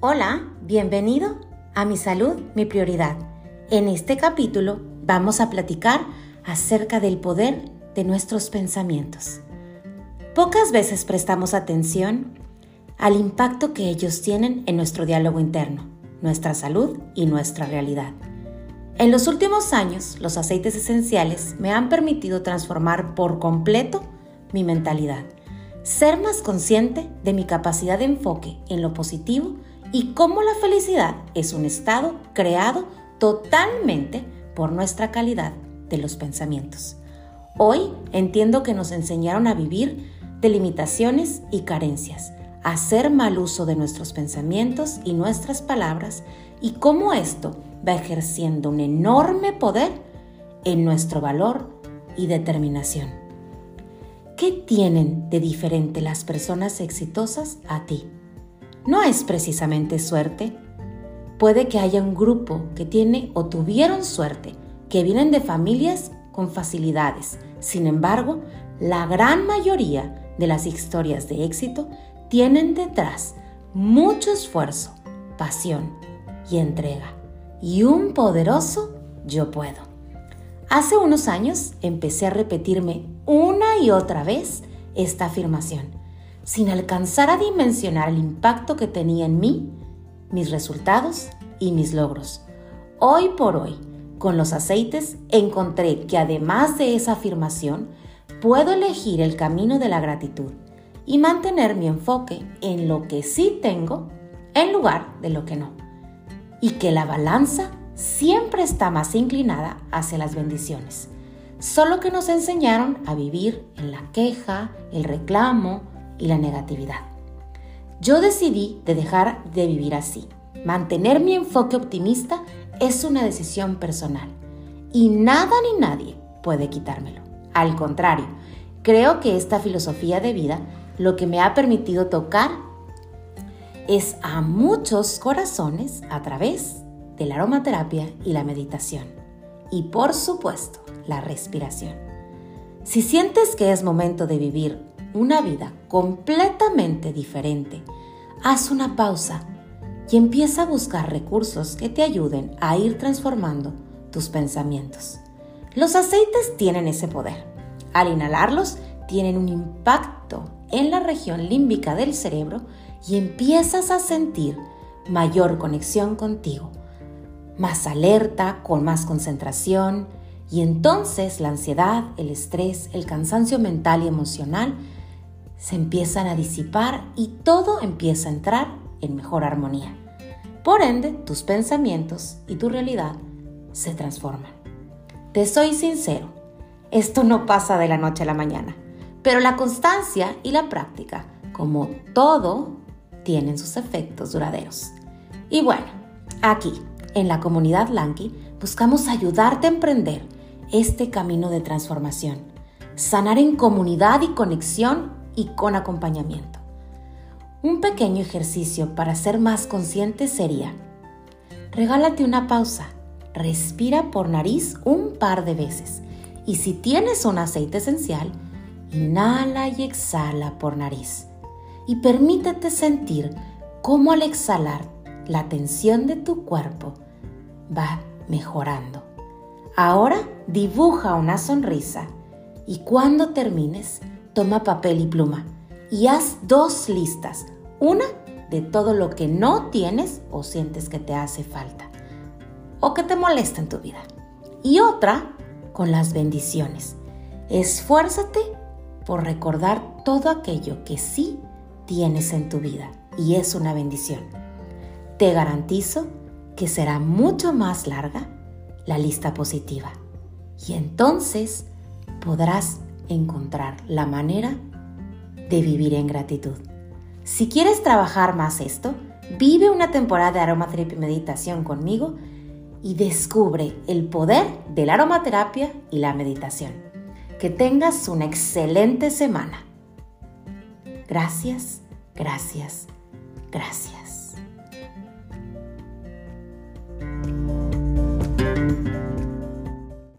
Hola, bienvenido a Mi Salud, mi prioridad. En este capítulo vamos a platicar acerca del poder de nuestros pensamientos. Pocas veces prestamos atención al impacto que ellos tienen en nuestro diálogo interno, nuestra salud y nuestra realidad. En los últimos años, los aceites esenciales me han permitido transformar por completo mi mentalidad, ser más consciente de mi capacidad de enfoque en lo positivo y cómo la felicidad es un estado creado totalmente por nuestra calidad de los pensamientos. Hoy entiendo que nos enseñaron a vivir de limitaciones y carencias, a hacer mal uso de nuestros pensamientos y nuestras palabras y cómo esto va ejerciendo un enorme poder en nuestro valor y determinación. ¿Qué tienen de diferente las personas exitosas a ti? No es precisamente suerte. Puede que haya un grupo que tiene o tuvieron suerte, que vienen de familias con facilidades. Sin embargo, la gran mayoría de las historias de éxito tienen detrás mucho esfuerzo, pasión y entrega y un poderoso yo puedo. Hace unos años empecé a repetirme una y otra vez esta afirmación, sin alcanzar a dimensionar el impacto que tenía en mí, mis resultados y mis logros. Hoy por hoy, con los aceites, encontré que además de esa afirmación, puedo elegir el camino de la gratitud y mantener mi enfoque en lo que sí tengo en lugar de lo que no y que la balanza siempre está más inclinada hacia las bendiciones. Solo que nos enseñaron a vivir en la queja, el reclamo y la negatividad. Yo decidí de dejar de vivir así. Mantener mi enfoque optimista es una decisión personal y nada ni nadie puede quitármelo. Al contrario, creo que esta filosofía de vida lo que me ha permitido tocar es a muchos corazones a través de la aromaterapia y la meditación. Y por supuesto, la respiración. Si sientes que es momento de vivir una vida completamente diferente, haz una pausa y empieza a buscar recursos que te ayuden a ir transformando tus pensamientos. Los aceites tienen ese poder. Al inhalarlos, tienen un impacto en la región límbica del cerebro y empiezas a sentir mayor conexión contigo, más alerta, con más concentración, y entonces la ansiedad, el estrés, el cansancio mental y emocional se empiezan a disipar y todo empieza a entrar en mejor armonía. Por ende, tus pensamientos y tu realidad se transforman. Te soy sincero, esto no pasa de la noche a la mañana, pero la constancia y la práctica, como todo tienen sus efectos duraderos. Y bueno, aquí, en la comunidad Lanky, buscamos ayudarte a emprender este camino de transformación, sanar en comunidad y conexión y con acompañamiento. Un pequeño ejercicio para ser más consciente sería, regálate una pausa, respira por nariz un par de veces y si tienes un aceite esencial, inhala y exhala por nariz y permítete sentir cómo al exhalar la tensión de tu cuerpo va mejorando. Ahora dibuja una sonrisa y cuando termines toma papel y pluma y haz dos listas. Una de todo lo que no tienes o sientes que te hace falta o que te molesta en tu vida. Y otra con las bendiciones. Esfuérzate por recordar todo aquello que sí tienes en tu vida y es una bendición. Te garantizo que será mucho más larga la lista positiva y entonces podrás encontrar la manera de vivir en gratitud. Si quieres trabajar más esto, vive una temporada de aromaterapia y meditación conmigo y descubre el poder de la aromaterapia y la meditación. Que tengas una excelente semana. Gracias, gracias, gracias.